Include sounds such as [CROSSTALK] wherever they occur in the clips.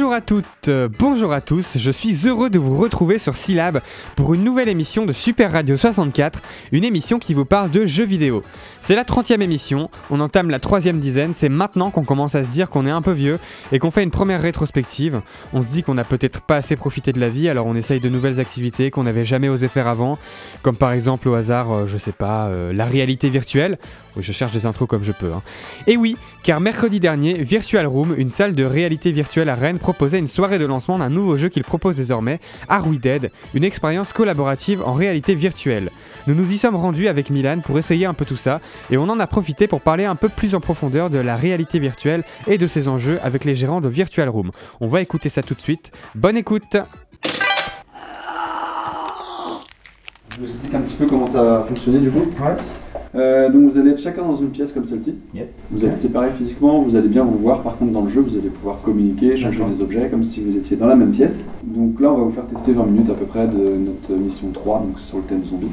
Bonjour à toutes, euh, bonjour à tous, je suis heureux de vous retrouver sur Syllab pour une nouvelle émission de Super Radio 64, une émission qui vous parle de jeux vidéo. C'est la 30e émission, on entame la troisième dizaine, c'est maintenant qu'on commence à se dire qu'on est un peu vieux et qu'on fait une première rétrospective. On se dit qu'on n'a peut-être pas assez profité de la vie, alors on essaye de nouvelles activités qu'on n'avait jamais osé faire avant, comme par exemple au hasard, euh, je sais pas, euh, la réalité virtuelle. Oui, je cherche des intros comme je peux. hein. Et oui, car mercredi dernier, Virtual Room, une salle de réalité virtuelle à Rennes, proposait une soirée de lancement d'un nouveau jeu qu'il propose désormais, Are We une expérience collaborative en réalité virtuelle. Nous nous y sommes rendus avec Milan pour essayer un peu tout ça, et on en a profité pour parler un peu plus en profondeur de la réalité virtuelle et de ses enjeux avec les gérants de Virtual Room. On va écouter ça tout de suite. Bonne écoute Je vous explique un petit peu comment ça va fonctionner du coup. Euh, donc vous allez être chacun dans une pièce comme celle-ci. Yep. Vous êtes séparés physiquement, vous allez bien vous voir. Par contre dans le jeu, vous allez pouvoir communiquer, changer des objets comme si vous étiez dans la même pièce. Donc là, on va vous faire tester 20 minutes à peu près de notre mission 3, donc sur le thème zombie.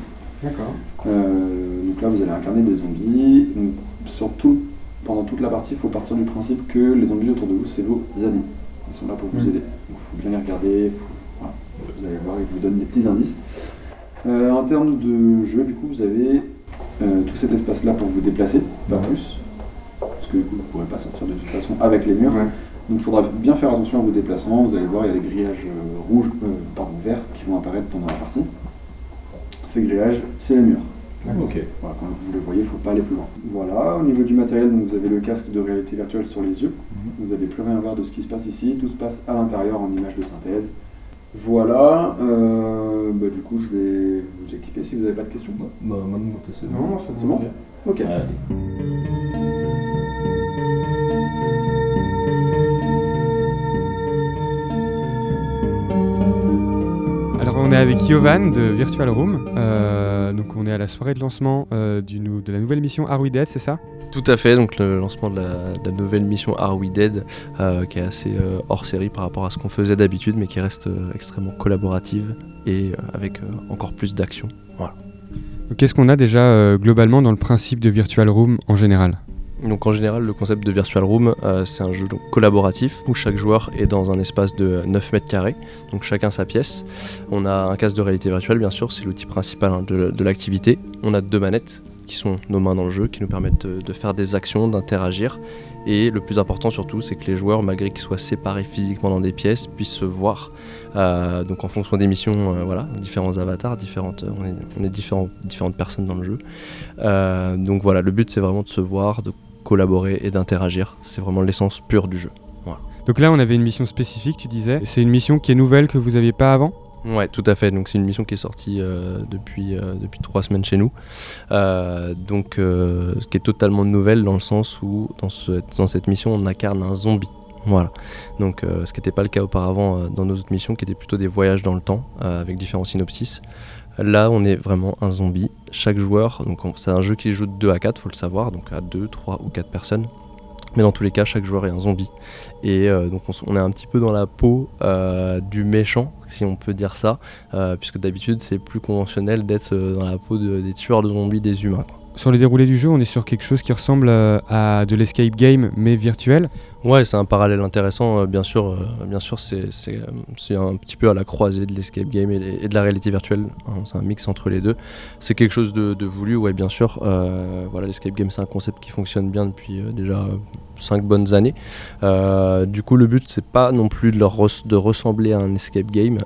D'accord. Euh, donc là, vous allez incarner des zombies. Donc, surtout, pendant toute la partie, il faut partir du principe que les zombies autour de vous, c'est vos amis. Ils sont là pour vous Mhm. aider. Donc il faut bien les regarder. faut- voilà. Vous allez voir, ils vous donnent des petits indices. Euh, en termes de jeu, du coup, vous avez euh, tout cet espace-là pour vous déplacer, pas plus. Parce que du coup, vous ne pourrez pas sortir de toute façon avec les murs. Ouais. Donc il faudra bien faire attention à vos déplacements. Vous allez voir, il y a des grillages euh, rouges, euh, pardon, verts qui vont apparaître pendant la partie. Ces grillages, c'est les murs. Ok. Voilà, quand vous les voyez, il ne faut pas aller plus loin. Voilà, au niveau du matériel, donc vous avez le casque de réalité virtuelle sur les yeux. Vous n'allez plus rien voir de ce qui se passe ici. Tout se passe à l'intérieur en image de synthèse. Voilà, euh, bah, du coup, je vais vous équiper si vous n'avez pas de questions. Bah, moi, de mon côté, c'est Non, bon. c'est bon Ok. Allez. Est avec Yovan de Virtual Room, Euh, donc on est à la soirée de lancement euh, du de la nouvelle mission Are We Dead, c'est ça? Tout à fait, donc le lancement de la, de la nouvelle mission Are We Dead, euh, qui est assez hors série par rapport à ce qu'on faisait d'habitude, mais qui reste extrêmement collaborative et avec encore plus d'action. Voilà. Qu'est-ce qu'on a déjà globalement dans le principe de Virtual Room en général? Donc en général, le concept de Virtual Room, euh, c'est un jeu collaboratif où chaque joueur est dans un espace de 9 mètres carrés, donc chacun sa pièce. On a un casque de réalité virtuelle, bien sûr, c'est l'outil principal hein, de, l'activité. On a deux manettes qui sont nos mains dans le jeu, qui nous permettent de, faire des actions, d'interagir. Et le plus important surtout, c'est que les joueurs, malgré qu'ils soient séparés physiquement dans des pièces, puissent se voir. Euh, donc en fonction des missions, euh, voilà, différents avatars, différentes, on est, différentes personnes dans le jeu. Donc voilà, le but c'est vraiment de se voir, de collaborer et d'interagir. C'est vraiment l'essence pure du jeu. Donc là on avait une mission spécifique, tu disais. C'est une mission qui est nouvelle que vous n'aviez pas avant? Ouais, tout à fait. Donc c'est une mission qui est sortie euh, depuis, euh, depuis trois semaines chez nous. Euh, donc ce qui est totalement nouvelle dans le sens où dans, ce- dans cette mission on incarne un zombie. Voilà. Donc ce qui n'était pas le cas auparavant dans nos autres missions qui étaient plutôt des voyages dans le temps avec différents synopsis. Là on est vraiment un zombie. Chaque joueur, donc on- c'est un jeu qui joue de 2 à 4, faut le savoir, donc à 2, 3 ou 4 personnes. Mais dans tous les cas, chaque joueur est un zombie. Et euh, donc on, est un petit peu dans la peau euh, du méchant, si on peut dire ça, euh, puisque d'habitude c'est plus conventionnel d'être dans la peau de- des tueurs de zombies, des humains. Sur le déroulé du jeu, on est sur quelque chose qui ressemble euh, à de l'escape game mais virtuel. Ouais, c'est un parallèle intéressant, euh, bien sûr. euh, c'est un petit peu à la croisée de l'escape game et, de la réalité virtuelle. hein, c'est un mix entre les deux. C'est quelque chose de, voulu, ouais, bien sûr. Voilà, l'escape game, c'est un concept qui fonctionne bien depuis déjà 5 bonnes années. Du coup, le but, c'est pas non plus de, ressembler à un escape game.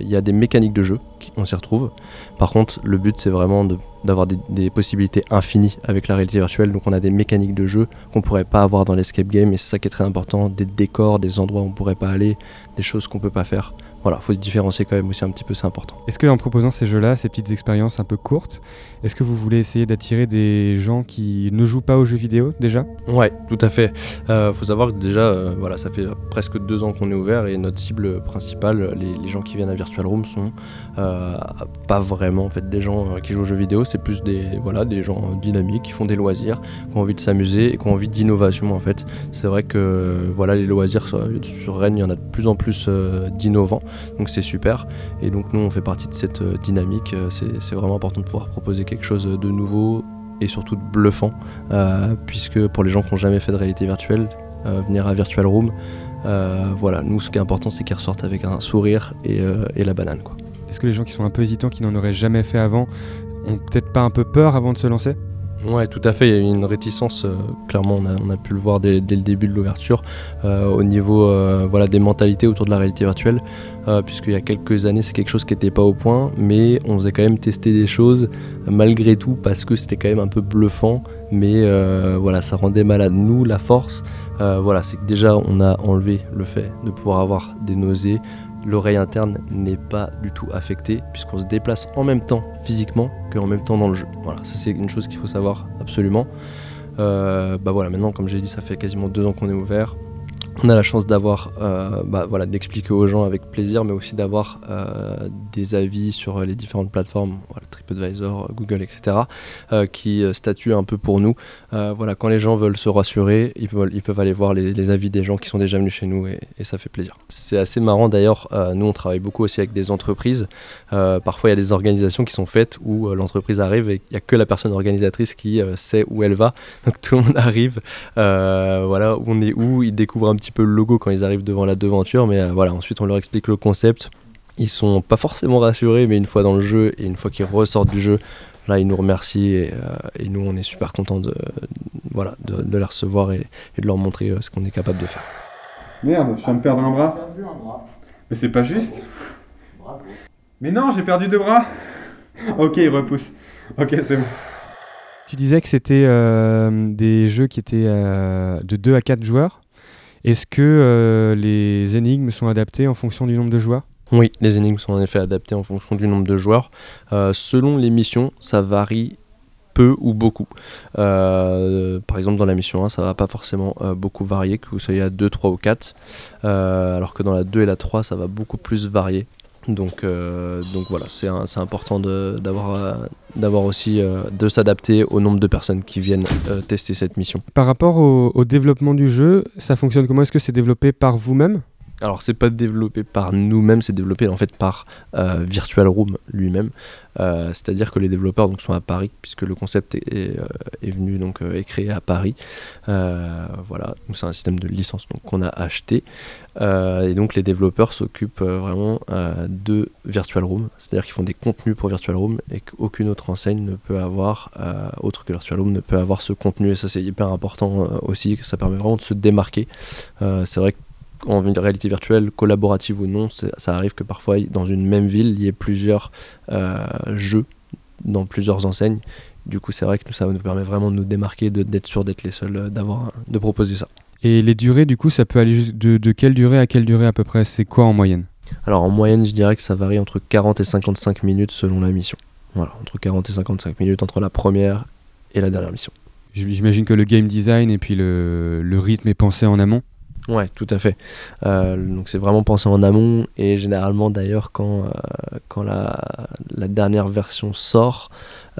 Il y a des mécaniques de jeu, on s'y retrouve. Par contre, le but, c'est vraiment de- d'avoir des, possibilités infinies avec la réalité virtuelle. Donc, on a des mécaniques de jeu qu'on pourrait pas avoir dans l'escape game, et c'est ça qui est très important. Des décors, des endroits où on pourrait pas aller, des choses qu'on peut pas faire. Voilà, faut se différencier quand même aussi un petit peu, c'est important. Est-ce que en proposant ces jeux-là, ces petites expériences un peu courtes, est-ce que vous voulez essayer d'attirer des gens qui ne jouent pas aux jeux vidéo déjà? Ouais, tout à fait. Euh, faut savoir que déjà, euh, voilà, ça fait presque deux ans qu'on est ouvert et notre cible principale, les, les gens qui viennent à Virtual Room sont euh, pas vraiment en fait des gens euh, qui jouent aux jeux vidéo, c'est plus des voilà des gens dynamiques qui font des loisirs, qui ont envie de s'amuser et qui ont envie d'innovation en fait. C'est vrai que voilà les loisirs sur, Rennes, il y en a de plus en plus d'innovants, donc c'est super. Et donc nous on fait partie de cette euh, dynamique. Euh, C'est vraiment important de pouvoir proposer quelque chose de nouveau et surtout de bluffant, euh, puisque pour les gens qui n'ont jamais fait de réalité virtuelle, venir à Virtual Room, voilà, nous ce qui est important c'est qu'ils ressortent avec un sourire et, et la banane. Est-ce que les gens qui sont un peu hésitants, qui n'en auraient jamais fait avant, ont peut-être pas un peu peur avant de se lancer? Ouais, tout à fait. Il y a eu une réticence. euh, clairement, on a, pu le voir dès, le début de l'ouverture euh, au niveau euh, voilà, des mentalités autour de la réalité virtuelle. Puisqu'il y a quelques années, c'est quelque chose qui n'était pas au point, mais on faisait quand même tester des choses malgré tout parce que c'était quand même un peu bluffant. Mais voilà, ça rendait malade. Nous, la force, voilà, c'est que déjà, on a enlevé le fait de pouvoir avoir des nausées. L'oreille interne n'est pas du tout affectée puisqu'on se déplace en même temps physiquement qu'en même temps dans le jeu. Voilà, ça c'est une chose qu'il faut savoir absolument. Euh, bah voilà, maintenant comme j'ai dit, ça fait quasiment deux ans qu'on est ouvert. On a la chance d'avoir, euh, bah voilà, d'expliquer aux gens avec plaisir, mais aussi d'avoir euh, des avis sur les différentes plateformes, TripAdvisor, Google, etc., euh, qui statuent un peu pour nous. Voilà, quand les gens veulent se rassurer, ils, veulent, ils peuvent aller voir les, avis des gens qui sont déjà venus chez nous et, ça fait plaisir. C'est assez marrant d'ailleurs, nous on travaille beaucoup aussi avec des entreprises. Parfois il y a des organisations qui sont faites où l'entreprise arrive et il n'y a que la personne organisatrice qui sait où elle va. Donc tout le monde [LAUGHS] arrive, voilà, où on est où, ils découvrent un petit peu le logo quand ils arrivent devant la devanture, mais euh, voilà, ensuite on leur explique le concept. Ils sont pas forcément rassurés, mais une fois dans le jeu et une fois qu'ils ressortent du jeu, là ils nous remercient et, euh, et nous on est super contents de, voilà, de, de les recevoir et, et de leur montrer euh, ce qu'on est capable de faire. Merde, je viens de perdre un bras. Mais c'est pas juste. Mais non, j'ai perdu deux bras. [LAUGHS] ok, il repousse. Ok, c'est bon. Tu disais que c'était euh, des jeux qui étaient euh, de 2 à 4 joueurs. Est-ce que euh, les énigmes sont adaptées en fonction du nombre de joueurs? Oui, les énigmes sont en effet adaptées en fonction du nombre de joueurs. Euh, selon les missions, ça varie peu ou beaucoup. Euh, par exemple, dans la mission 1, ça va pas forcément beaucoup varier, que vous soyez à 2, 3 ou 4. Euh, alors que dans la 2 et la 3, ça va beaucoup plus varier. Donc, euh, donc voilà, c'est important euh, d'avoir aussi euh, de s'adapter au nombre de personnes qui viennent tester cette mission. Par rapport au développement du jeu, ça fonctionne comment? Est-ce que c'est développé par vous-même? Alors c'est pas développé par nous-mêmes, c'est développé en fait par euh, Virtual Room lui-même. Euh, C'est-à-dire que les développeurs donc, sont à Paris, puisque le concept est, euh, venu donc est créé à Paris. Voilà, c'est un système de licence qu'on a acheté. Et donc les développeurs s'occupent vraiment de Virtual Room, c'est-à-dire qu'ils font des contenus pour Virtual Room et qu'aucune autre enseigne ne peut avoir, autre que Virtual Room, ne peut avoir ce contenu. Et ça c'est hyper important aussi, ça permet vraiment de se démarquer. C'est vrai que en réalité virtuelle, collaborative ou non, ça arrive que parfois dans une même ville, il y ait plusieurs euh, jeux dans plusieurs enseignes. Du coup, c'est vrai que ça nous permet vraiment de nous démarquer, d'être sûr d'être les seuls, euh, d'avoir, de proposer ça. Et les durées, du coup, ça peut aller de, de quelle durée à quelle durée à peu près? C'est quoi en moyenne? Alors en moyenne, je dirais que ça varie entre 40 et 55 minutes selon la mission. Voilà, entre 40 et 55 minutes entre la première et la dernière mission. J'imagine que le game design et puis le, le rythme est pensé en amont? Ouais, tout à fait. Euh, donc c'est vraiment pensé en amont et généralement d'ailleurs quand, euh, quand la, la dernière version sort,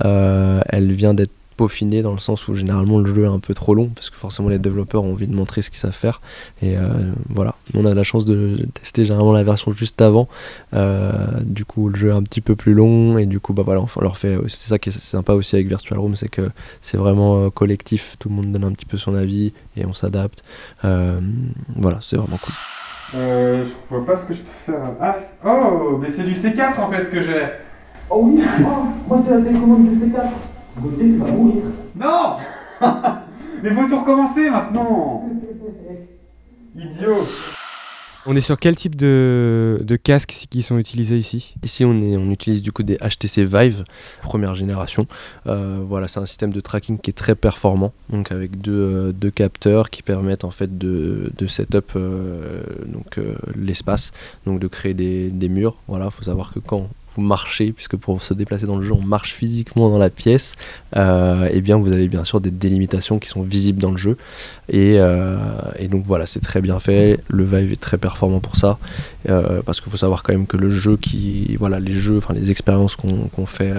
euh, elle vient d'être peaufinée dans le sens où généralement le jeu est un peu trop long parce que forcément les développeurs ont envie de montrer ce qu'ils savent faire et euh, voilà. On a la chance de tester généralement la version juste avant. Euh, du coup le jeu est un petit peu plus long et du coup bah voilà on leur fait c'est ça qui est sympa aussi avec Virtual Room c'est que c'est vraiment euh, collectif tout le monde donne un petit peu son avis et on s'adapte euh, voilà, c'est vraiment cool. Euh, je vois pas ce que je peux faire. Ah, oh, mais c'est du C4 en fait ce que j'ai. Oh oui, oh, moi c'est la télécommande du C4. Gauthier, tu vas mourir. Non [LAUGHS] Mais faut tout recommencer maintenant Idiot On est sur quel type de, de casques qui sont utilisés ici? Ici, on, est, on utilise du coup des HTC Vive, première génération. Euh, voilà, c'est un système de tracking qui est très performant, donc avec deux, euh, deux capteurs qui permettent en fait de, de setup euh, donc euh, l'espace, donc de créer des, des murs. Voilà, faut savoir que quand vous marchez, puisque pour se déplacer dans le jeu, on marche physiquement dans la pièce, euh, et bien vous avez bien sûr des délimitations qui sont visibles dans le jeu. Et, euh, et donc voilà, c'est très bien fait. Le Vive est très performant pour ça. Euh, parce qu'il faut savoir quand même que le jeu qui voilà les jeux enfin les expériences qu'on fait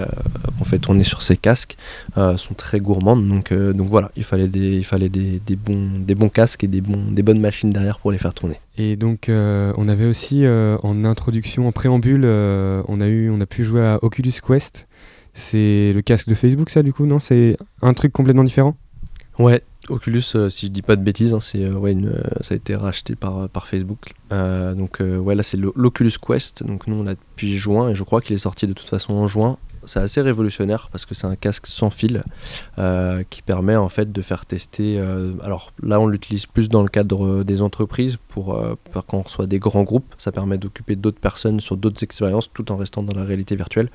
qu'on fait tourner sur ces casques sont très gourmandes donc donc voilà il fallait des il fallait des, des bons des bons casques et des bons des bonnes machines derrière pour les faire tourner Et donc, euh, on avait aussi euh, en introduction, en préambule, euh, on, a eu, on a pu jouer à Oculus Quest. C'est le casque de Facebook, ça, du coup, non? C'est un truc complètement différent? Ouais, Oculus, si je dis pas de bêtises, hein, c'est, ouais, ça a été racheté par, par Facebook. Donc ouais, là c'est l'O- l'Oculus Quest. Donc nous on l'a depuis juin et je crois qu'il est sorti de toute façon en juin. C'est assez révolutionnaire parce que c'est un casque sans fil euh, qui permet en fait de faire tester. euh, alors là on l'utilise plus dans le cadre euh, des entreprises pour, euh, pour quand on reçoit des grands groupes. Ça permet d'occuper d'autres personnes sur d'autres expériences tout en restant dans la réalité virtuelle.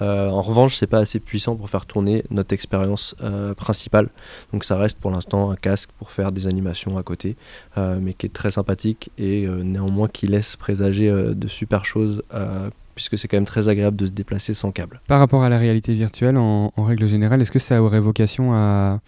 En revanche, c'est pas assez puissant pour faire tourner notre expérience principale. Donc ça reste pour l'instant un casque pour faire des animations à côté, mais qui est très sympathique et néanmoins qui laisse présager de super choses, puisque c'est quand même très agréable de se déplacer sans câble. Par rapport à la réalité virtuelle, en, en règle générale, est-ce que ça aurait vocation à,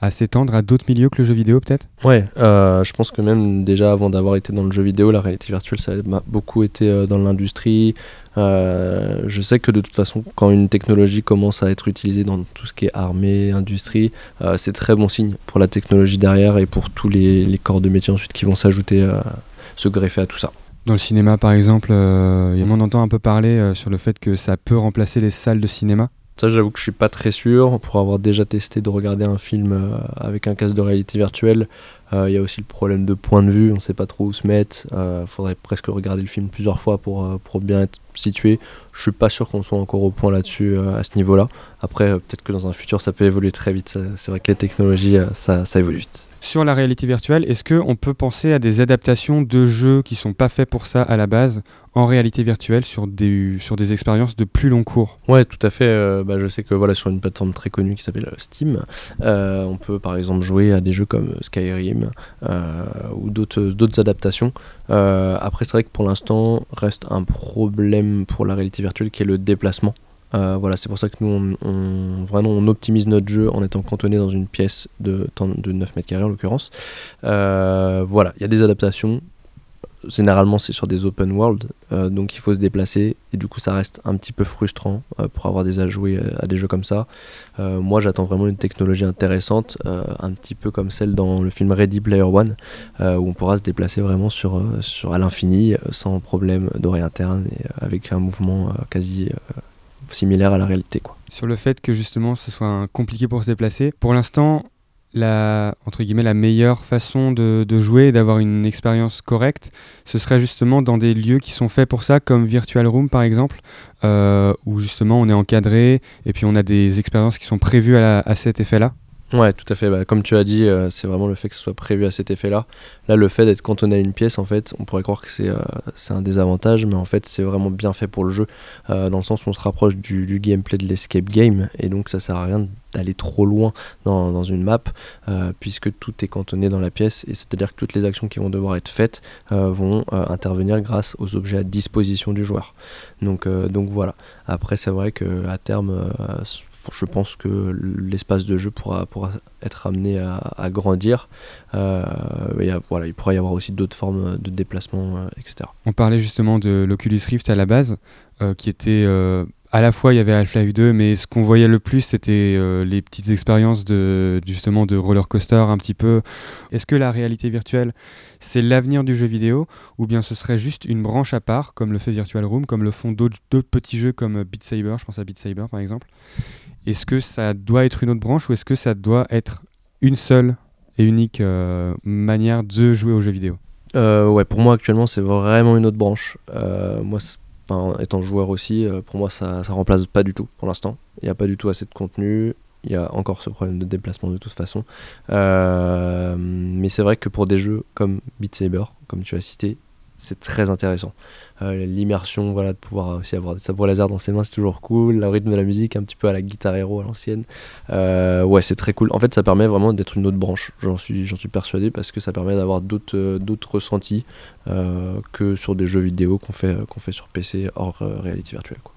à s'étendre à d'autres milieux que le jeu vidéo peut-être? Ouais, euh, je pense que même déjà avant d'avoir été dans le jeu vidéo, la réalité virtuelle, ça a ma- beaucoup été euh, dans l'industrie. Euh, je sais que de toute façon, quand une technologie commence à être utilisée dans tout ce qui est armée, industrie, euh, c'est très bon signe pour la technologie derrière et pour tous les, les corps de métier ensuite qui vont s'ajouter, se greffer à tout ça. Dans le cinéma par exemple, euh, on entend un peu parler euh, sur le fait que ça peut remplacer les salles de cinéma. Ça, j'avoue que je suis pas très sûr. Pour avoir déjà testé de regarder un film euh, avec un casque de réalité virtuelle, il y a aussi le problème de point de vue. On sait pas trop où se mettre. Il faudrait presque regarder le film plusieurs fois pour, pour bien être situé. Je suis pas sûr qu'on soit encore au point là-dessus à ce niveau-là. Après, peut-être que dans un futur, ça peut évoluer très vite. C'est vrai que les technologies, ça, ça évolue vite. Sur la réalité virtuelle, est-ce qu'on peut penser à des adaptations de jeux qui sont pas faits pour ça à la base en réalité virtuelle sur des, expériences de plus long cours? Ouais, tout à fait. euh, bah, je sais que voilà, sur une plateforme très connue qui s'appelle euh, Steam, euh, on peut par exemple jouer à des jeux comme Skyrim ou d'autres adaptations. Après, c'est vrai que pour l'instant, reste un problème pour la réalité virtuelle qui est le déplacement. Euh, voilà, c'est pour ça que nous, on, vraiment, on optimise notre jeu en étant cantonné dans une pièce de, de 9 mètres carrés en l'occurrence. Euh, voilà, il y a des adaptations. Généralement, c'est sur des open world, euh, donc il faut se déplacer et du coup, ça reste un petit peu frustrant pour avoir des à jouer euh, à des jeux comme ça. Moi, j'attends vraiment une technologie intéressante, un petit peu comme celle dans le film Ready Player One, où on pourra se déplacer vraiment sur, sur à l'infini sans problème d'oreille interne et avec un mouvement quasi similaire à la réalité, quoi. Sur le fait que justement ce soit compliqué pour se déplacer. Pour l'instant, la, entre meilleure façon de, jouer et d'avoir une expérience correcte, ce serait justement dans des lieux qui sont faits pour ça, comme Virtual Room par exemple, euh, où justement on est encadré et puis on a des expériences qui sont prévues à cet effet-là. Ouais, tout à fait. Bah, comme tu as dit, euh, c'est vraiment le fait que ce soit prévu à cet effet-là. Là, le fait d'être cantonné à une pièce, en fait, on pourrait croire que c'est euh, un désavantage, mais en fait, c'est vraiment bien fait pour le jeu, euh, dans le sens où on se rapproche du, gameplay de l'escape game, et donc ça sert à rien d'aller trop loin dans, une map, puisque tout est cantonné dans la pièce, et c'est-à-dire que toutes les actions qui vont devoir être faites vont intervenir grâce aux objets à disposition du joueur. Donc, donc voilà. Après, c'est vrai qu'à terme, je pense que l'espace de jeu pourra, pourra être amené à, grandir. Euh, voilà, il pourrait y avoir aussi d'autres formes de déplacement, euh, etc. On parlait justement de l'Oculus Rift à la base, euh, qui était à la fois il y avait Half-Life 2, mais ce qu'on voyait le plus c'était les petites expériences de justement de roller coaster un petit peu. Est-ce que la réalité virtuelle c'est l'avenir du jeu vidéo ou bien ce serait juste une branche à part comme le fait Virtual Room, comme le font d'autres petits jeux comme Beat Saber, je pense à Beat Saber par exemple. Est-ce que ça doit être une autre branche ou est-ce que ça doit être une seule et unique euh, manière de jouer aux jeux vidéo? Euh, ouais, pour moi actuellement, c'est vraiment une autre branche. Euh, moi, étant joueur aussi, euh, pour moi, ça, ça remplace pas du tout pour l'instant. Il n'y a pas du tout assez de contenu. Il y a encore ce problème de déplacement de toute façon. Mais c'est vrai que pour des jeux comme Beat Saber, comme tu as cité, c'est très intéressant. Euh, L'immersion, voilà, de pouvoir aussi avoir des sabres laser dans ses mains, c'est toujours cool. Le rythme de la musique, un petit peu à la guitare héros à l'ancienne. Euh, ouais, c'est très cool. En fait, ça permet vraiment d'être une autre branche. J'en suis, suis persuadé parce que ça permet d'avoir d'autres, euh, d'autres ressentis que sur des jeux vidéo qu'on fait, qu'on fait sur PC hors réalité virtuelle. Quoi.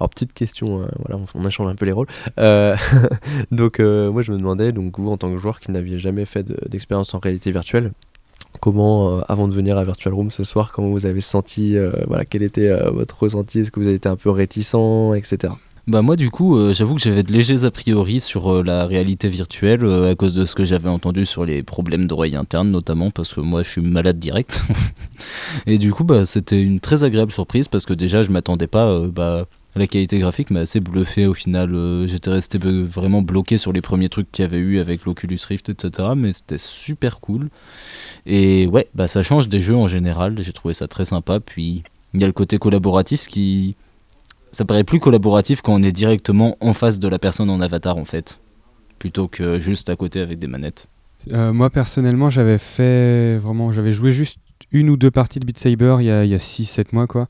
Alors petite question, euh, voilà, on, on échange un peu les rôles. [LAUGHS] Donc moi je me demandais, donc vous en tant que joueur qui n'aviez jamais fait de- d'expérience en réalité virtuelle, comment, euh, avant de venir à Virtual Room ce soir, comment vous avez senti, euh, voilà, quel était euh, votre ressenti, est-ce que vous avez été un peu réticent, etc. Bah moi du coup j'avoue que j'avais de légers a priori sur la réalité virtuelle à cause de ce que j'avais entendu sur les problèmes d'oreille interne notamment parce que moi je suis malade direct [LAUGHS] et du coup bah c'était une très agréable surprise parce que déjà je m'attendais pas bah La qualité graphique m'a assez bluffé au final. euh, J'étais resté vraiment bloqué sur les premiers trucs qu'il y avait eu avec l'Oculus Rift, etc. Mais c'était super cool. Et ouais, bah ça change des jeux en général. J'ai trouvé ça très sympa. Puis il y a le côté collaboratif, ce qui. Ça paraît plus collaboratif quand on est directement en face de la personne en avatar en fait. Plutôt que juste à côté avec des manettes. Euh, moi personnellement, j'avais fait vraiment, j'avais joué juste une ou deux parties de Beat Saber il y a, a 6-7 mois quoi.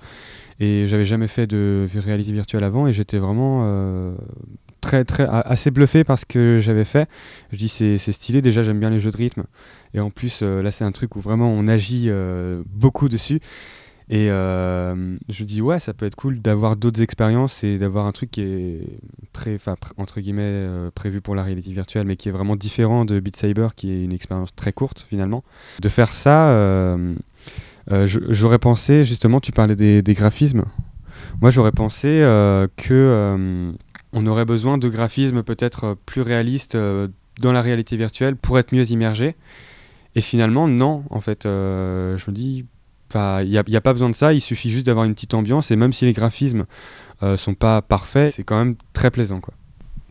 Et j'avais jamais fait de réalité virtuelle avant et j'étais vraiment euh, très très assez bluffé par ce que j'avais fait. Je dis c'est stylé, déjà j'aime bien les jeux de rythme et en plus euh, là c'est un truc où vraiment on agit euh, beaucoup dessus. Et je dis ouais ça peut être cool d'avoir d'autres expériences et d'avoir un truc qui est pré, entre guillemets prévu pour la réalité virtuelle mais qui est vraiment différent de Beat Saber qui est une expérience très courte finalement. De faire ça, j'aurais pensé justement tu parlais des, des graphismes. Moi j'aurais pensé euh, que euh, on aurait besoin de graphismes peut-être plus réalistes euh, dans la réalité virtuelle pour être mieux immergé. Et finalement non en fait euh, je me dis il n'y a, pas besoin de ça, il suffit juste d'avoir une petite ambiance et même si les graphismes euh, sont pas parfaits, c'est quand même très plaisant quoi.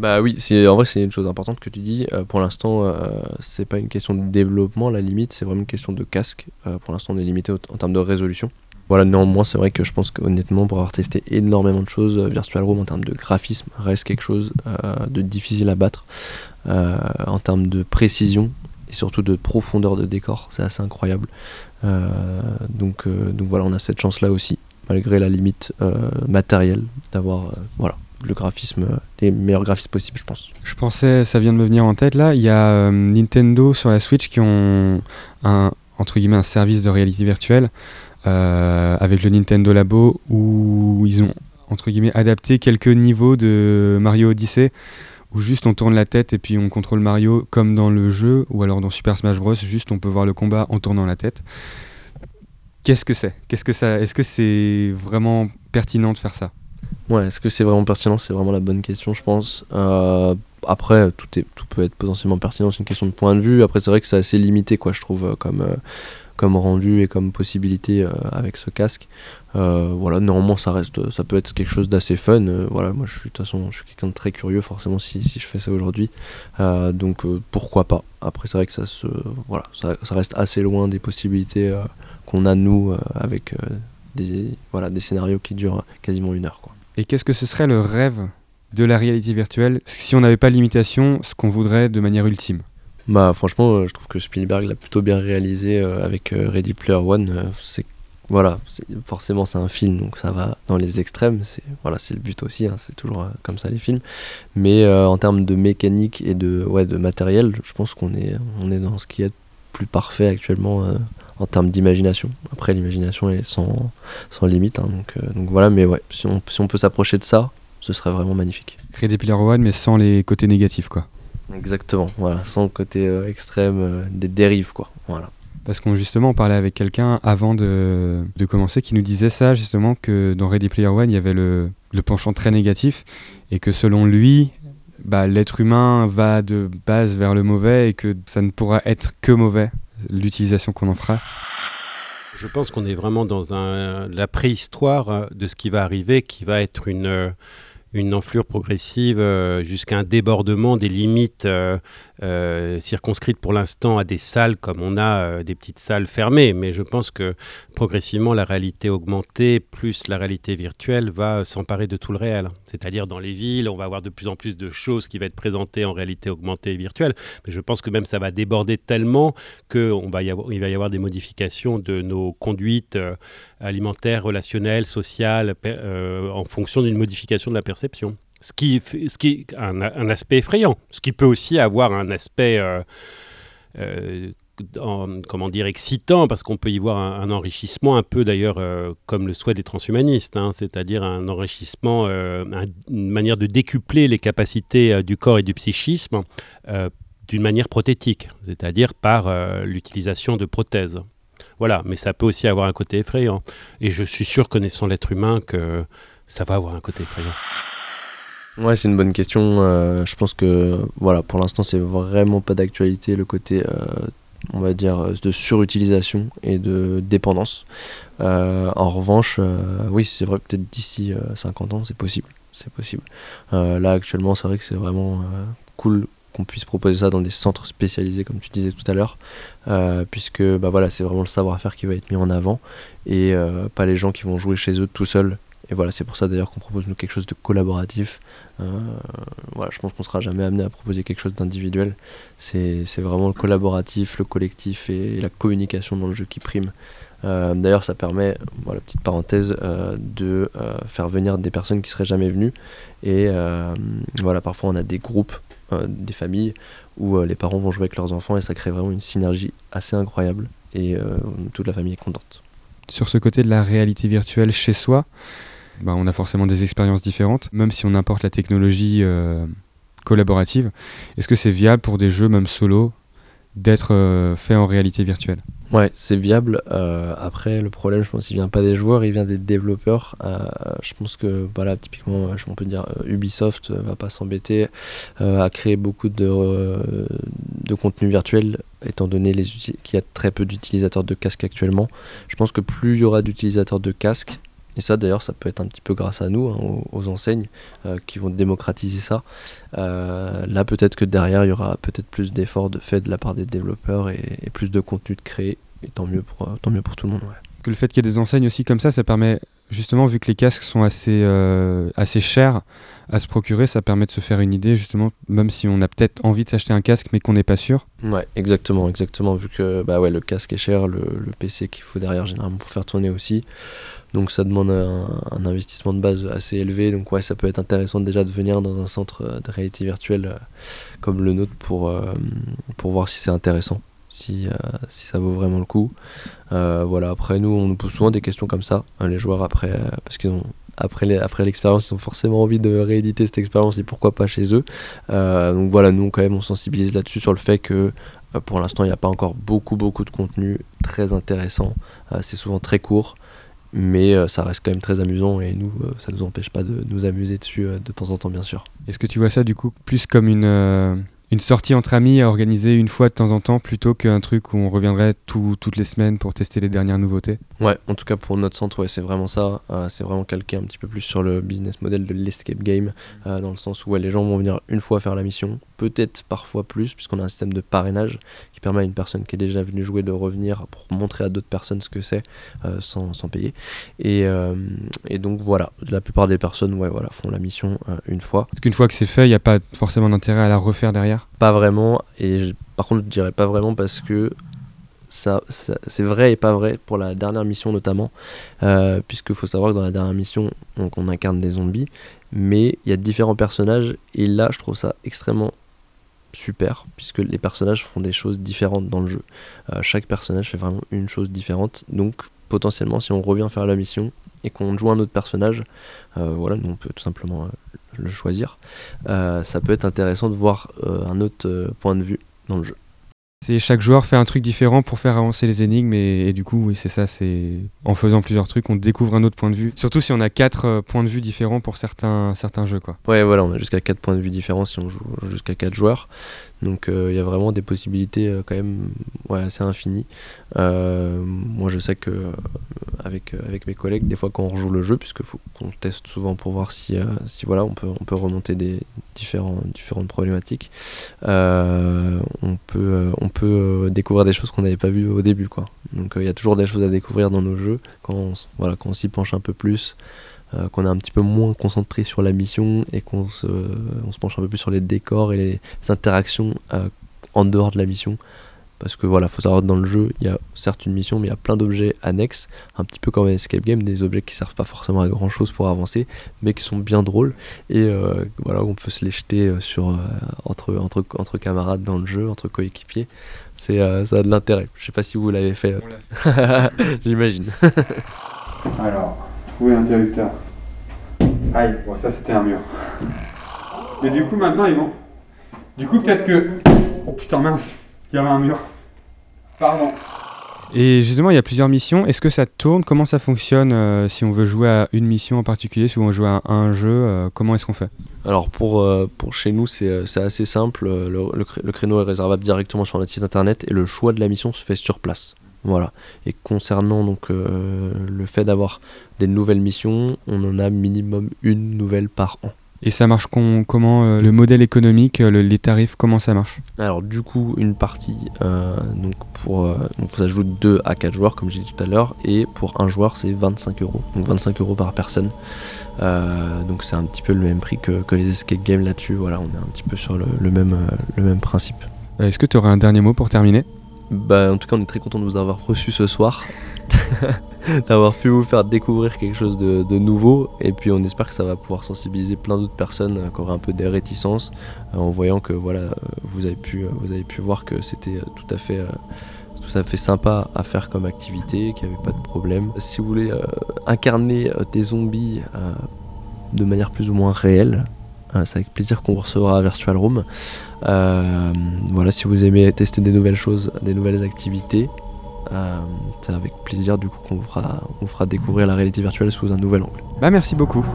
Bah oui, en vrai c'est une chose importante que tu dis. Euh, pour l'instant, euh, c'est pas une question de développement, la limite, c'est vraiment une question de casque. Euh, pour l'instant, on est limité en termes de résolution. Voilà, néanmoins, c'est vrai que je pense qu'honnêtement, pour avoir testé énormément de choses, euh, Virtual Room en termes de graphisme reste quelque chose de difficile à battre. En termes de précision et surtout de profondeur de décor, c'est assez incroyable. Donc, donc voilà, on a cette chance-là aussi, malgré la limite matérielle, d'avoir voilà, le graphisme, les meilleurs graphismes possibles, je pense. Je pensais, ça vient de me venir en tête là, il y a euh, Nintendo sur la Switch qui ont un, entre guillemets, un service de réalité virtuelle euh, avec le Nintendo Labo où ils ont entre guillemets adapté quelques niveaux de Mario Odyssey où juste on tourne la tête et puis on contrôle Mario comme dans le jeu ou alors dans Super Smash Bros juste on peut voir le combat en tournant la tête. Qu'est-ce que c'est? Qu'est-ce que ça Est-ce que c'est vraiment pertinent de faire ça? Ouais, est-ce que c'est vraiment pertinent? C'est vraiment la bonne question, je pense. Euh, après, tout, est, tout peut être potentiellement pertinent, c'est une question de point de vue. Après, c'est vrai que c'est assez limité, quoi, je trouve, euh, comme, euh, comme rendu et comme possibilité avec ce casque. Voilà, néanmoins, ça reste, ça peut être quelque chose d'assez fun. Voilà, moi, je suis de toute façon, je suis quelqu'un de très curieux, forcément, si, si je fais ça aujourd'hui. Donc, pourquoi pas? Après, c'est vrai que ça se, voilà, ça, ça reste assez loin des possibilités qu'on a nous avec des, voilà, des scénarios qui durent quasiment une heure, quoi. Et qu'est-ce que ce serait le rêve de la réalité virtuelle si on n'avait pas de limitation, ce qu'on voudrait de manière ultime? Bah franchement, euh, je trouve que Spielberg l'a plutôt bien réalisé euh, avec euh, Ready Player One. c'est voilà, c'est- forcément c'est un film, donc ça va dans les extrêmes. C'est voilà, c'est le but aussi. hein, c'est toujours comme ça les films. Mais euh, en termes de mécanique et de ouais de matériel, je pense qu'on est on est dans ce qui est plus parfait actuellement euh, en termes d'imagination. Après, l'imagination est sans sans limite, hein, donc euh, donc voilà. Mais ouais, si on si on peut s'approcher de ça, ce serait vraiment magnifique. Ready Player One, mais sans les côtés négatifs, quoi. Exactement. Voilà, sans le côté euh, extrême euh, des dérives, quoi. Voilà. Parce qu'on justement on parlait avec quelqu'un avant de, de commencer qui nous disait ça justement que dans Ready Player One il y avait le, le penchant très négatif et que selon lui bah, l'être humain va de base vers le mauvais et que ça ne pourra être que mauvais l'utilisation qu'on en fera. Je pense qu'on est vraiment dans la préhistoire euh, de ce qui va arriver, qui va être une, euh, une enflure progressive euh, jusqu'à un débordement des limites euh, circonscrites pour l'instant à des salles comme on a euh, des petites salles fermées. Mais je pense que progressivement, la réalité augmentée plus la réalité virtuelle va s'emparer de tout le réel. C'est-à-dire dans les villes, on va avoir de plus en plus de choses qui vont être présentées en réalité augmentée et virtuelle. Mais je pense que même ça va déborder tellement qu'il va, y avoir, va y avoir des modifications de nos conduites euh, alimentaires, relationnelles, sociales, euh, en fonction d'une modification de la perception. Ce qui, ce qui un, aspect effrayant, ce qui peut aussi avoir un aspect, euh, euh, en- comment dire, excitant, parce qu'on peut y voir un, enrichissement un peu d'ailleurs euh, comme le souhait des transhumanistes, hein, c'est-à-dire un enrichissement, un- une manière de décupler les capacités du corps et du psychisme d'une manière prothétique, c'est-à-dire par l'utilisation de prothèses. Voilà, mais ça peut aussi avoir un côté effrayant. Et je suis sûr, connaissant l'être humain, que ça va avoir un côté effrayant. Ouais, c'est une bonne question. euh, je pense que voilà, pour l'instant, c'est vraiment pas d'actualité le côté euh, on va dire, de surutilisation et de dépendance. Euh, en revanche, euh, oui, c'est vrai, peut-être d'ici 50 ans, c'est possible. C'est possible. là, actuellement, c'est vrai que c'est vraiment cool qu'on puisse proposer ça dans des centres spécialisés, comme tu disais tout à l'heure, puisque bah voilà, c'est vraiment le savoir-faire qui va être mis en avant et pas les gens qui vont jouer chez eux tout seuls et voilà, c'est pour ça d'ailleurs qu'on propose nous quelque chose de collaboratif. Euh, voilà, je pense qu'on sera jamais amené à proposer quelque chose d'individuel. C'est vraiment le collaboratif, le collectif et, la communication dans le jeu qui prime. Euh, d'ailleurs, ça permet, voilà, petite parenthèse, euh, de faire venir des personnes qui seraient jamais venues. Et voilà, parfois on a des groupes, des familles où les parents vont jouer avec leurs enfants et ça crée vraiment une synergie assez incroyable. Et toute la famille est contente. Sur ce côté de la réalité virtuelle chez soi, bah, on a forcément des expériences différentes, même si on importe la technologie euh, collaborative. Est-ce que c'est viable pour des jeux, même solo, d'être euh, fait en réalité virtuelle? Ouais, c'est viable. Euh, après, le problème, je pense, il vient pas des joueurs, il vient des développeurs. je pense que, voilà, typiquement, on peut dire Ubisoft va pas s'embêter à créer beaucoup de, de contenu virtuel, étant donné qu'il y a très peu d'utilisateurs de casques actuellement. Je pense que plus il y aura d'utilisateurs de casques, et ça, d'ailleurs, ça peut être un petit peu grâce à nous, hein, aux, enseignes euh, qui vont démocratiser ça. Euh, là, peut-être que derrière, il y aura peut-être plus d'efforts de fait de la part des développeurs et, plus de contenu de créer. Et tant mieux pour, tant mieux pour tout le monde. Que le fait qu'il y ait des enseignes aussi comme ça, ça permet justement, vu que les casques sont assez, euh, assez chers à se procurer, ça permet de se faire une idée, justement, même si on a peut-être envie de s'acheter un casque mais qu'on n'est pas sûr. Ouais, exactement, exactement. Vu que bah ouais, le casque est cher, le, PC qu'il faut derrière généralement pour faire tourner aussi. Donc ça demande un, investissement de base assez élevé. Donc ouais, ça peut être intéressant déjà de venir dans un centre de réalité virtuelle euh, comme le nôtre pour, euh, pour voir si c'est intéressant, si, si ça vaut vraiment le coup. voilà, après nous, on nous pose souvent des questions comme ça, hein, les joueurs après, parce qu'ils ont après, l'expérience, ils ont forcément envie de rééditer cette expérience et pourquoi pas chez eux. Euh, donc voilà, nous quand même on sensibilise là-dessus sur le fait que euh, pour l'instant il n'y a pas encore beaucoup beaucoup de contenu très intéressant. Euh, c'est souvent très court, mais ça reste quand même très amusant et nous ça ne nous empêche pas de nous amuser dessus de temps en temps bien sûr. Est-ce que tu vois ça du coup plus comme une une sortie entre amis à organiser une fois de temps en temps plutôt qu'un truc où on reviendrait toutes les semaines pour tester les dernières nouveautés Ouais, en tout cas pour notre centre, c'est vraiment ça. Euh, c'est vraiment calqué un petit peu plus sur le business model de l'escape game, euh, dans le sens où les gens vont venir une fois faire la mission, peut-être parfois plus, puisqu'on a un système de parrainage qui permet à une personne qui est déjà venue jouer de revenir pour montrer à d'autres personnes ce que c'est euh, sans, sans, payer. Et, et, donc voilà, la plupart des personnes ouais, voilà, font la mission une fois. Parce qu'une fois que c'est fait, il n'y a pas forcément d'intérêt à la refaire derrière? Pas vraiment, et par contre je dirais pas vraiment parce que ça, c'est vrai et pas vrai pour la dernière mission notamment, euh, puisqu'il faut savoir que dans la dernière mission, donc on incarne des zombies, mais il y a différents personnages, et là je trouve ça extrêmement super, puisque les personnages font des choses différentes dans le jeu. Euh, chaque personnage fait vraiment une chose différente, donc potentiellement si on revient faire la mission et qu'on joue un autre personnage, euh, voilà, nous on peut tout simplement le choisir, ça peut être intéressant de voir un autre point de vue dans le jeu. C'est chaque joueur fait un truc différent pour faire avancer les énigmes et, du coup oui c'est ça c'est en faisant plusieurs trucs on découvre un autre point de vue surtout si on a quatre euh, points de vue différents pour certains certains jeux quoi. Ouais voilà on a jusqu'à quatre points de vue différents si on joue jusqu'à quatre joueurs donc euh, il y a vraiment des possibilités euh, quand même ouais, assez infinies. Euh, moi je sais que avec, avec mes collègues, des fois quand on rejoue le jeu, puisque faut qu'on teste souvent pour voir si, si voilà, on peut, on peut remonter des différents, différentes problématiques, on peut, on peut découvrir des choses qu'on n'avait pas vues au début. Quoi. Donc il y a toujours des choses à découvrir dans nos jeux quand voilà, quand on s'y penche un peu plus. Euh, qu'on est un petit peu moins concentré sur la mission et qu'on se, on se penche un peu plus sur les décors et les interactions euh, en dehors de la mission. Parce que voilà, faut savoir que dans le jeu, il y a certes une mission, mais il y a plein d'objets annexes, un petit peu comme un escape game, des objets qui servent pas forcément à grand chose pour avancer, mais qui sont bien drôles. Et euh, voilà, on peut se les jeter sur, entre, entre, entre camarades dans le jeu, entre coéquipiers. C'est, ça a de l'intérêt. Je sais pas si vous l'avez fait. [LAUGHS] J'imagine. [LAUGHS] Alors, trouver interrupteur. Aïe, bon, ça c'était un mur. Mais du coup, maintenant ils vont. Du coup, peut-être que. Oh putain, mince, il y avait un mur. Pardon. Et justement, il y a plusieurs missions. Est-ce que ça tourne? Comment ça fonctionne euh, si on veut jouer à une mission en particulier Si on veut jouer à un jeu, euh, comment est-ce qu'on fait? Alors pour, euh, pour chez nous, c'est c'est assez simple. Le, le cré- le créneau est réservable directement sur notre site internet et le choix de la mission se fait sur place. Voilà. Et concernant donc euh, le fait d'avoir des nouvelles missions, on en a minimum une nouvelle par an. Et ça marche con- comment euh, Le modèle économique, euh, le- les tarifs, comment ça marche? Alors du coup, une partie, euh, donc pour, donc ça joue 2 à 4 joueurs comme j'ai dit tout à l'heure, et pour un joueur c'est 25 euros, donc 25 euros par personne. Donc c'est un petit peu le même prix que, que les escape games là-dessus, voilà, on est un petit peu sur le, le même, le même principe. Est-ce que tu aurais un dernier mot pour terminer? Bah, en tout cas, on est très content de vous avoir reçu ce soir, [LAUGHS] d'avoir pu vous faire découvrir quelque chose de, nouveau, et puis on espère que ça va pouvoir sensibiliser plein d'autres personnes euh, qui auraient un peu des réticences, euh, en voyant que voilà, euh, vous avez pu, vous avez pu voir que c'était tout à fait, tout à fait sympa à faire comme activité, qu'il n'y avait pas de problème. Si vous voulez incarner des zombies de manière plus ou moins réelle. Euh, c'est avec plaisir qu'on vous recevra à Virtual Room. Euh, voilà, si vous aimez tester des nouvelles choses, des nouvelles activités, euh, c'est avec plaisir du coup qu'on vous fera, fera découvrir la réalité virtuelle sous un nouvel angle. Bah merci beaucoup.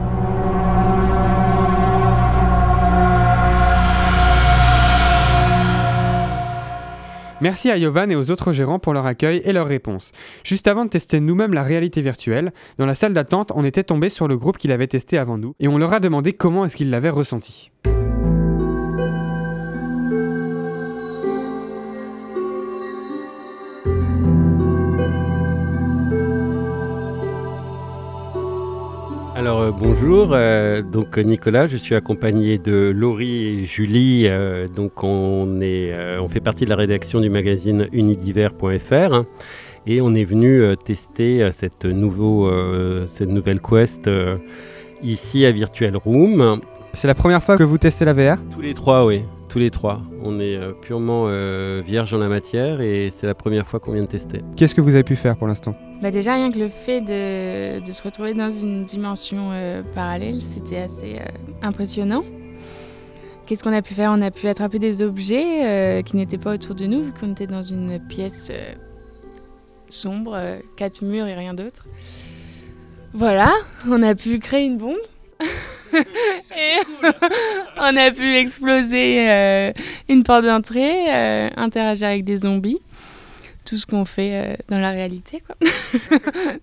Merci à Yovan et aux autres gérants pour leur accueil et leurs réponses. Juste avant de tester nous-mêmes la réalité virtuelle, dans la salle d'attente, on était tombé sur le groupe qui l'avait testé avant nous et on leur a demandé comment est-ce qu'ils l'avaient ressenti. Alors euh, bonjour, euh, donc euh, Nicolas, je suis accompagné de Laurie et Julie. euh, donc on est, on fait partie de la rédaction du magazine unidiver.fr hein, et on est venu tester cette, nouveau, cette nouvelle quest ici à Virtual Room. C'est la première fois que vous testez la VR Tous les trois, oui, tous les trois. On est euh, purement euh, vierge en la matière et c'est la première fois qu'on vient de tester. Qu'est-ce que vous avez pu faire pour l'instant? Bah déjà, rien que le fait de, de se retrouver dans une dimension euh, parallèle, c'était assez euh, impressionnant. Qu'est-ce qu'on a pu faire? On a pu attraper des objets euh, qui n'étaient pas autour de nous, vu qu'on était dans une pièce euh, sombre, euh, quatre murs et rien d'autre. Voilà, on a pu créer une bombe. [LAUGHS] [LAUGHS] Et on a pu exploser euh, une porte d'entrée, euh, interagir avec des zombies tout ce qu'on fait euh, dans la réalité, quoi. [LAUGHS]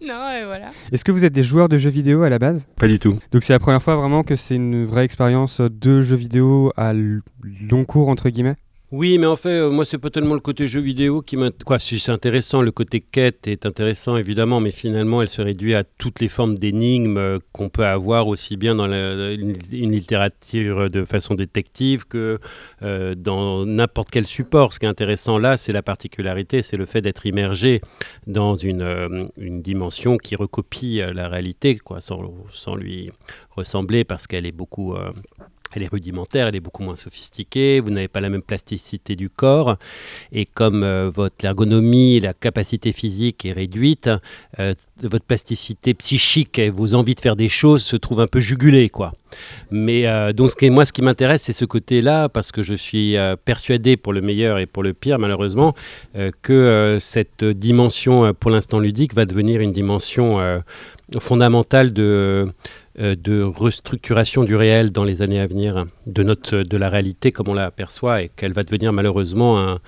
non, et voilà. Est-ce que vous êtes des joueurs de jeux vidéo à la base? Pas du tout. Donc c'est la première fois vraiment que c'est une vraie expérience de jeux vidéo à long cours entre guillemets? Oui, mais en fait, euh, moi, c'est pas tellement le côté jeu vidéo qui m'intéresse. Quoi, c'est intéressant, le côté quête est intéressant, évidemment, mais finalement, elle se réduit à toutes les formes d'énigmes euh, qu'on peut avoir aussi bien dans une, littérature de façon détective que euh, dans n'importe quel support. Ce qui est intéressant là, c'est la particularité, c'est le fait d'être immergé dans une, dimension qui recopie la réalité, sans, lui ressembler, parce qu'elle est beaucoup. Elle est rudimentaire, elle est beaucoup moins sophistiquée, vous n'avez pas la même plasticité du corps, et comme euh, votre ergonomie, la capacité physique est réduite, euh, votre plasticité psychique et vos envies de faire des choses se trouvent un peu jugulées, quoi. Mais euh, donc, moi, ce qui m'intéresse, c'est ce côté-là, parce que je suis persuadé, pour le meilleur et pour le pire, malheureusement, que cette dimension, pour l'instant ludique, va devenir une dimension fondamentale de de restructuration du réel dans les années à venir, de, notre, de la réalité comme on l'aperçoit, et qu'elle va devenir malheureusement un,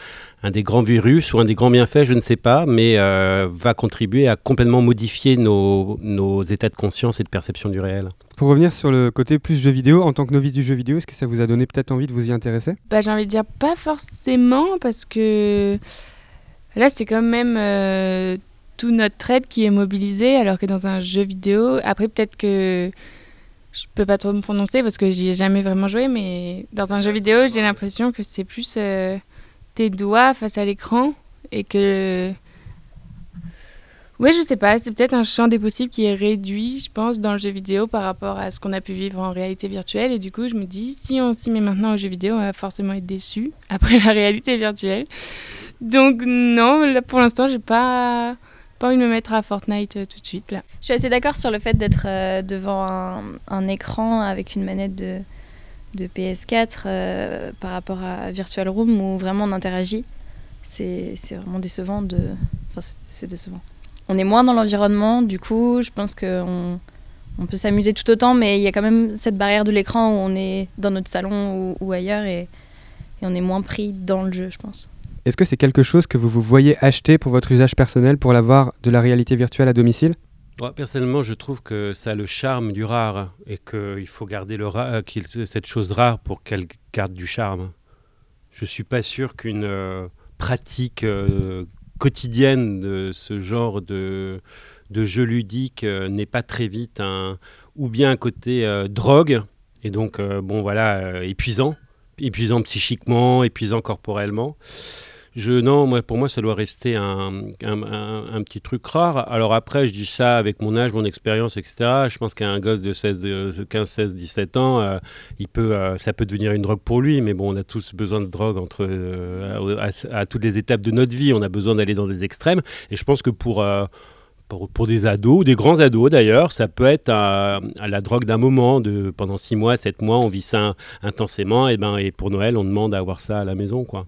un des grands virus ou un des grands bienfaits, je ne sais pas, mais euh, va contribuer à complètement modifier nos, nos états de conscience et de perception du réel. Pour revenir sur le côté plus jeux vidéo, en tant que novice du jeu vidéo, est-ce que ça vous a donné peut-être envie de vous y intéresser? Bah, j'ai envie de dire pas forcément, parce que là, c'est quand même euh, tout notre trade qui est mobilisé, alors que dans un jeu vidéo, après, peut-être que je peux pas trop me prononcer parce que j'y ai jamais vraiment joué, mais dans un jeu vidéo, j'ai l'impression que c'est plus euh, tes doigts face à l'écran et que. Ouais, je sais pas, c'est peut-être un champ des possibles qui est réduit, je pense, dans le jeu vidéo par rapport à ce qu'on a pu vivre en réalité virtuelle. Et du coup, je me dis, si on s'y met maintenant au jeu vidéo, on va forcément être déçu après [LAUGHS] la réalité virtuelle. Donc, non, là, pour l'instant, j'ai pas, pas envie de me mettre à Fortnite euh, tout de suite, là. Je suis assez d'accord sur le fait d'être euh, devant un, écran avec une manette de, de PS4 euh, par rapport à Virtual Room où vraiment on interagit. C'est vraiment décevant de. enfin, c'est décevant. On est moins dans l'environnement, du coup, je pense qu'on on peut s'amuser tout autant, mais il y a quand même cette barrière de l'écran où on est dans notre salon ou, ailleurs et on est moins pris dans le jeu, je pense. Est-ce que c'est quelque chose que vous vous voyez acheter pour votre usage personnel pour l'avoir de la réalité virtuelle à domicile? Personnellement, je trouve que ça a le charme du rare et qu'il faut garder le euh, cette chose rare pour qu'elle garde du charme. Je suis pas sûr qu'une euh, pratique euh, quotidienne de ce genre de, jeu ludique euh, n'ait pas très vite un ou bien un côté drogue et donc bon voilà épuisant, épuisant psychiquement, épuisant corporellement. Je, non, moi, pour moi, ça doit rester un, un- petit truc rare. Alors après, je dis ça avec mon âge, mon expérience, etc. Je pense qu'un gosse de 16, de 15, 16, 17 ans, euh, euh, ça peut devenir une drogue pour lui. Mais bon, on a tous besoin de drogue entre, euh, à, toutes les étapes de notre vie. On a besoin d'aller dans des extrêmes. Et je pense que pour... pour, des ados, des grands ados d'ailleurs, ça peut être à la drogue d'un moment, de, pendant 6 mois, 7 mois, on vit ça intensément, et, ben, et pour Noël, on demande à avoir ça à la maison. Quoi.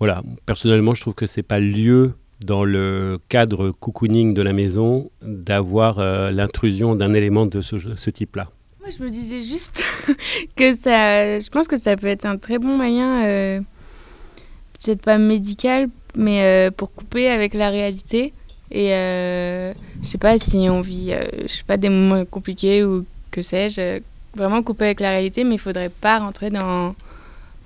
Voilà, personnellement, je trouve que c'est pas lieu dans le cadre cocooning de la maison d'avoir euh, l'intrusion d'un élément de ce, type-là. Moi, je me disais juste [LAUGHS] que ça. Je pense que ça peut être un très bon moyen, euh, peut-être pas médical, mais euh, pour couper avec la réalité. Et je sais pas si on vit, je sais pas, des moments compliqués ou que sais-je, vraiment couper avec la réalité, mais il faudrait pas rentrer dans,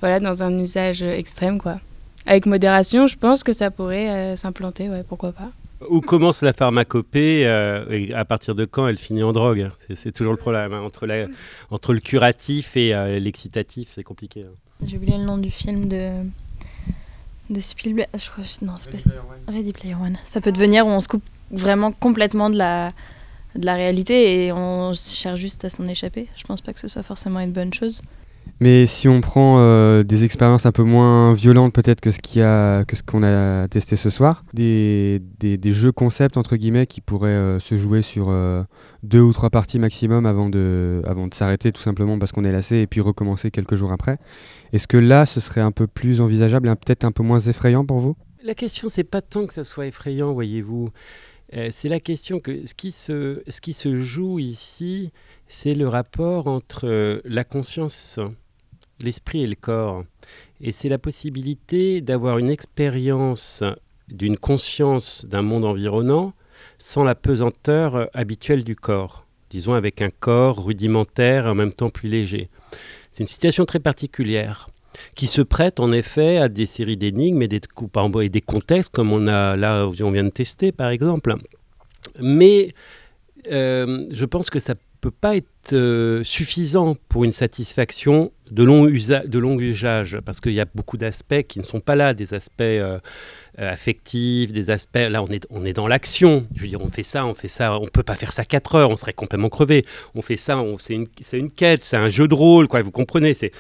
voilà, dans un usage extrême, quoi. Avec modération, je pense que ça pourrait euh, s'implanter, ouais, pourquoi pas. Où commence la pharmacopée euh, et à partir de quand elle finit en drogue? C'est- C'est toujours le problème. hein. Entre, la- entre le curatif et euh, l'excitatif, c'est compliqué. hein. J'ai oublié le nom du film de, de Spielberg. Je crois, non, c'est pas Ready Player One. Ça peut devenir où on se coupe vraiment complètement de la, de la réalité et on cherche juste à s'en échapper. Je pense pas que ce soit forcément une bonne chose. Mais si on prend euh, des expériences un peu moins violentes peut-être que ce qu'on a testé ce soir, des, jeux concept entre guillemets qui pourraient euh, se jouer sur euh, deux ou trois parties maximum avant de, avant de s'arrêter tout simplement parce qu'on est lassé et puis recommencer quelques jours après. Est-ce que là ce serait un peu plus envisageable et peut-être un peu moins effrayant pour vous? La question, c'est pas tant que ça soit effrayant, voyez-vous. Euh, c'est la question que ce qui se, ce qui se joue ici, c'est le rapport entre euh, la conscience, l'esprit et le corps. Et c'est la possibilité d'avoir une expérience d'une conscience d'un monde environnant sans la pesanteur euh, habituelle du corps. Disons avec un corps rudimentaire et en même temps plus léger. C'est une situation très particulière qui se prête en effet à des séries d'énigmes et des, et des contextes comme on a là on vient de tester par exemple. Mais euh, je pense que ça peut pas être euh, suffisant pour une satisfaction de long, de long usage parce qu'il y a beaucoup d'aspects qui ne sont pas là, des aspects euh, affectifs, des aspects. Là, on est, on est dans l'action. Je veux dire, on fait ça, on fait ça. On peut pas faire ça 4 heures, on serait complètement crevé. On fait ça, c'est une, une quête, c'est un jeu de rôle, quoi. Vous comprenez C'est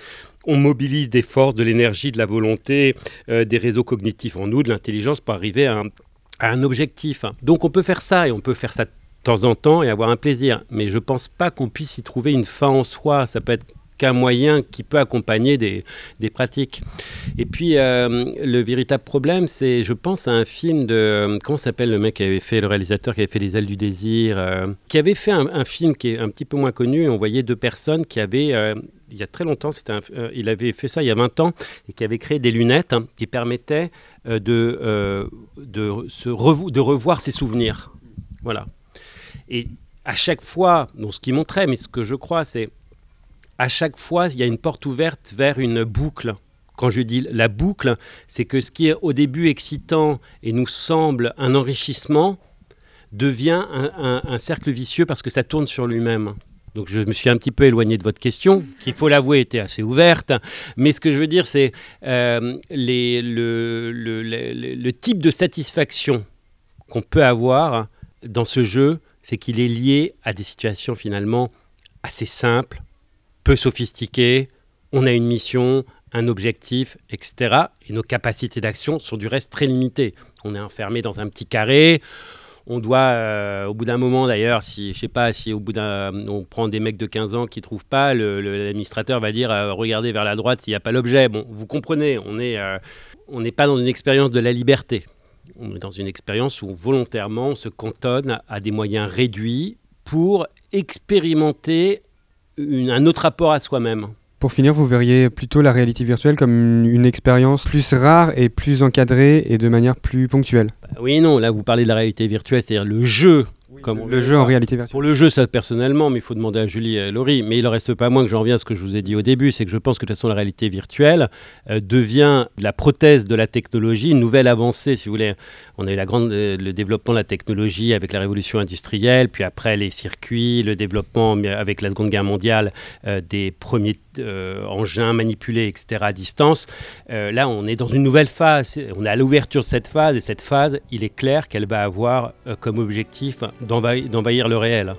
on mobilise des forces, de l'énergie, de la volonté, euh, des réseaux cognitifs en nous, de l'intelligence pour arriver à un, objectif. Donc on peut faire ça et on peut faire ça de temps en temps et avoir un plaisir. Mais je pense pas qu'on puisse y trouver une fin en soi. Ça peut être qu'un moyen qui peut accompagner des, pratiques. Et puis euh, le véritable problème, c'est, je pense, à un film de comment s'appelle le mec qui avait fait le réalisateur qui avait fait Les ailes du désir, euh, qui avait fait un, film qui est un petit peu moins connu. Et on voyait deux personnes qui avaient il y a très longtemps, euh, il avait fait ça il y a 20 ans, et qui avait créé des lunettes hein, qui permettaient euh, de, euh, de, revoir ses souvenirs. Voilà. Et à chaque fois, donc ce qui montrait, mais ce que je crois, c'est à chaque fois, il y a une porte ouverte vers une boucle. Quand je dis la boucle, c'est que ce qui est au début excitant et nous semble un enrichissement devient un cercle vicieux parce que ça tourne sur lui-même. Donc je me suis un petit peu éloigné de votre question, qui, faut l'avouer, était assez ouverte. Mais ce que je veux dire, c'est euh, le- le type de satisfaction qu'on peut avoir dans ce jeu, c'est qu'il est lié à des situations finalement assez simples, peu sophistiquées. On a une mission, un objectif, etc. Et nos capacités d'action sont du reste très limitées. On est enfermé dans un petit carré. On doit, euh, au bout d'un moment d'ailleurs, si je sais pas, si au bout d'un, on prend des mecs de 15 ans qui trouvent pas, l'administrateur va dire euh, regardez vers la droite s'il n'y a pas l'objet. Bon, vous comprenez, euh, on n'est pas dans une expérience de la liberté. On est dans une expérience où volontairement on se cantonne à des moyens réduits pour expérimenter un autre rapport à soi-même. Pour finir, vous verriez plutôt la réalité virtuelle comme une, expérience plus rare et plus encadrée et de manière plus ponctuelle. Bah oui, non, là vous parlez de la réalité virtuelle, c'est-à-dire le jeu. comme Le le jeu en réalité virtuelle. Pour le jeu, ça personnellement, mais il faut demander à Julie et Laurie. Mais il en reste pas moins que j'en reviens à ce que je vous ai dit au début, c'est que je pense que de toute façon la réalité virtuelle euh, devient la prothèse de la technologie, une nouvelle avancée, si vous voulez. On a eu la grande, euh, le développement de la technologie avec la révolution industrielle, puis après les circuits, le développement avec la Seconde Guerre mondiale euh, des premiers euh, engins manipulés, etc. à distance. Là, on est dans une nouvelle phase. On est à l'ouverture de cette phase, et cette phase, il est clair qu'elle va avoir comme objectif d'envahi- d'envahir le réel.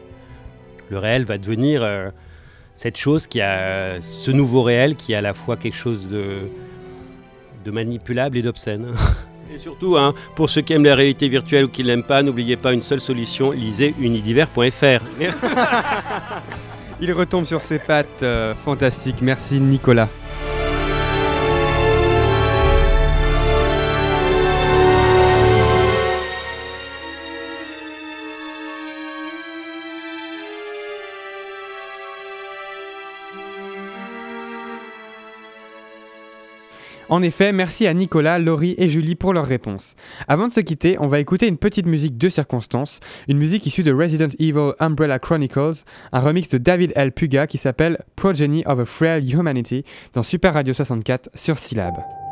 Le réel va devenir cette chose qui a ce nouveau réel qui est à la fois quelque chose de manipulable et d'obscène. [LAUGHS] Et surtout, hein, pour ceux qui aiment la réalité virtuelle ou qui ne l'aiment pas, n'oubliez pas une seule solution, lisez unidiver.fr. [LAUGHS] Il retombe sur ses pattes, euh, fantastique. Merci Nicolas. En effet, merci à Nicolas, Laurie et Julie pour leurs réponses. Avant de se quitter, on va écouter une petite musique de circonstance, une musique issue de Resident Evil Umbrella Chronicles, un remix de David L. Puga qui s'appelle Progeny of a Frail Humanity dans Super Radio 64 sur Syllab.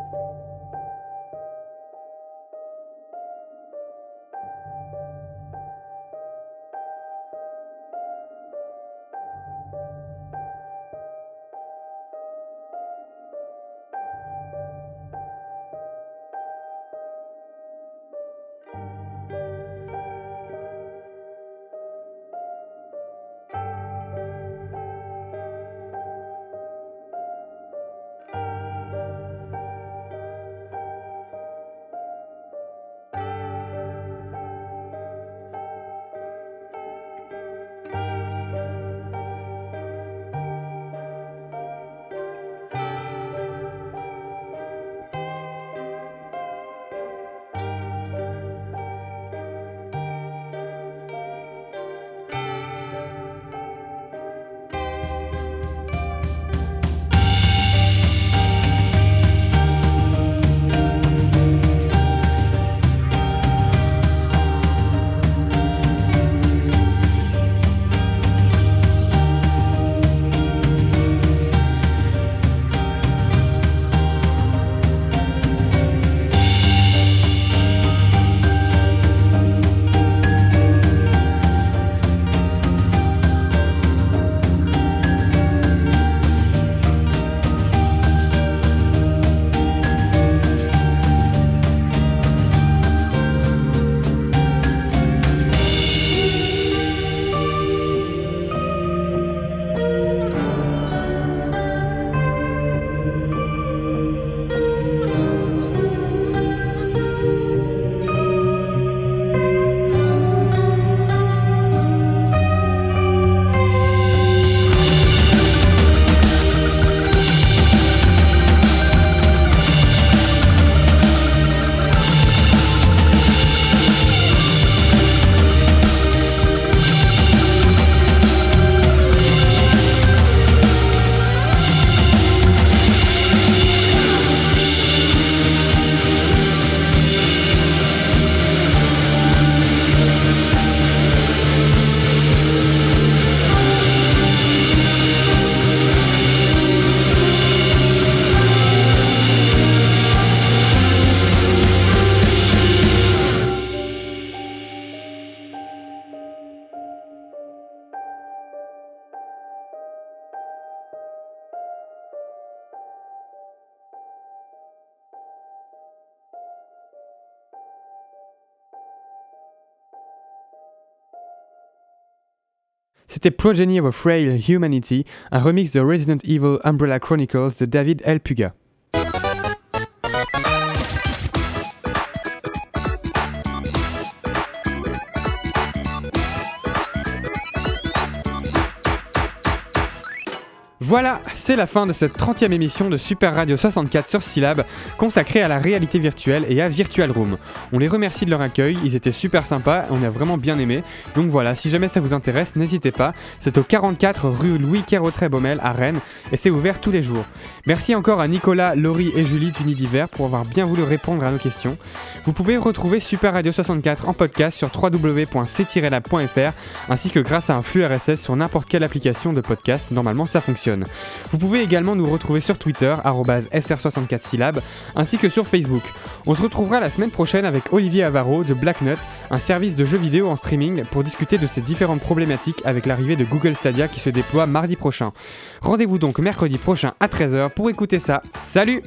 C'était Progeny of a Frail Humanity, un remix de Resident Evil Umbrella Chronicles de David L. Puga. Voilà, c'est la fin de cette 30e émission de Super Radio 64 sur Syllab, consacrée à la réalité virtuelle et à Virtual Room. On les remercie de leur accueil, ils étaient super sympas, on a vraiment bien aimé. Donc voilà, si jamais ça vous intéresse, n'hésitez pas. C'est au 44 rue Louis Quérotret Baumel à Rennes et c'est ouvert tous les jours. Merci encore à Nicolas, Laurie et Julie d'Unidiver pour avoir bien voulu répondre à nos questions. Vous pouvez retrouver Super Radio 64 en podcast sur www.c-lab.fr ainsi que grâce à un flux RSS sur n'importe quelle application de podcast. Normalement, ça fonctionne. Vous pouvez également nous retrouver sur Twitter, sr64 syllabes, ainsi que sur Facebook. On se retrouvera la semaine prochaine avec Olivier Avaro de Blacknut, un service de jeux vidéo en streaming pour discuter de ces différentes problématiques avec l'arrivée de Google Stadia qui se déploie mardi prochain. Rendez-vous donc mercredi prochain à 13h pour écouter ça. Salut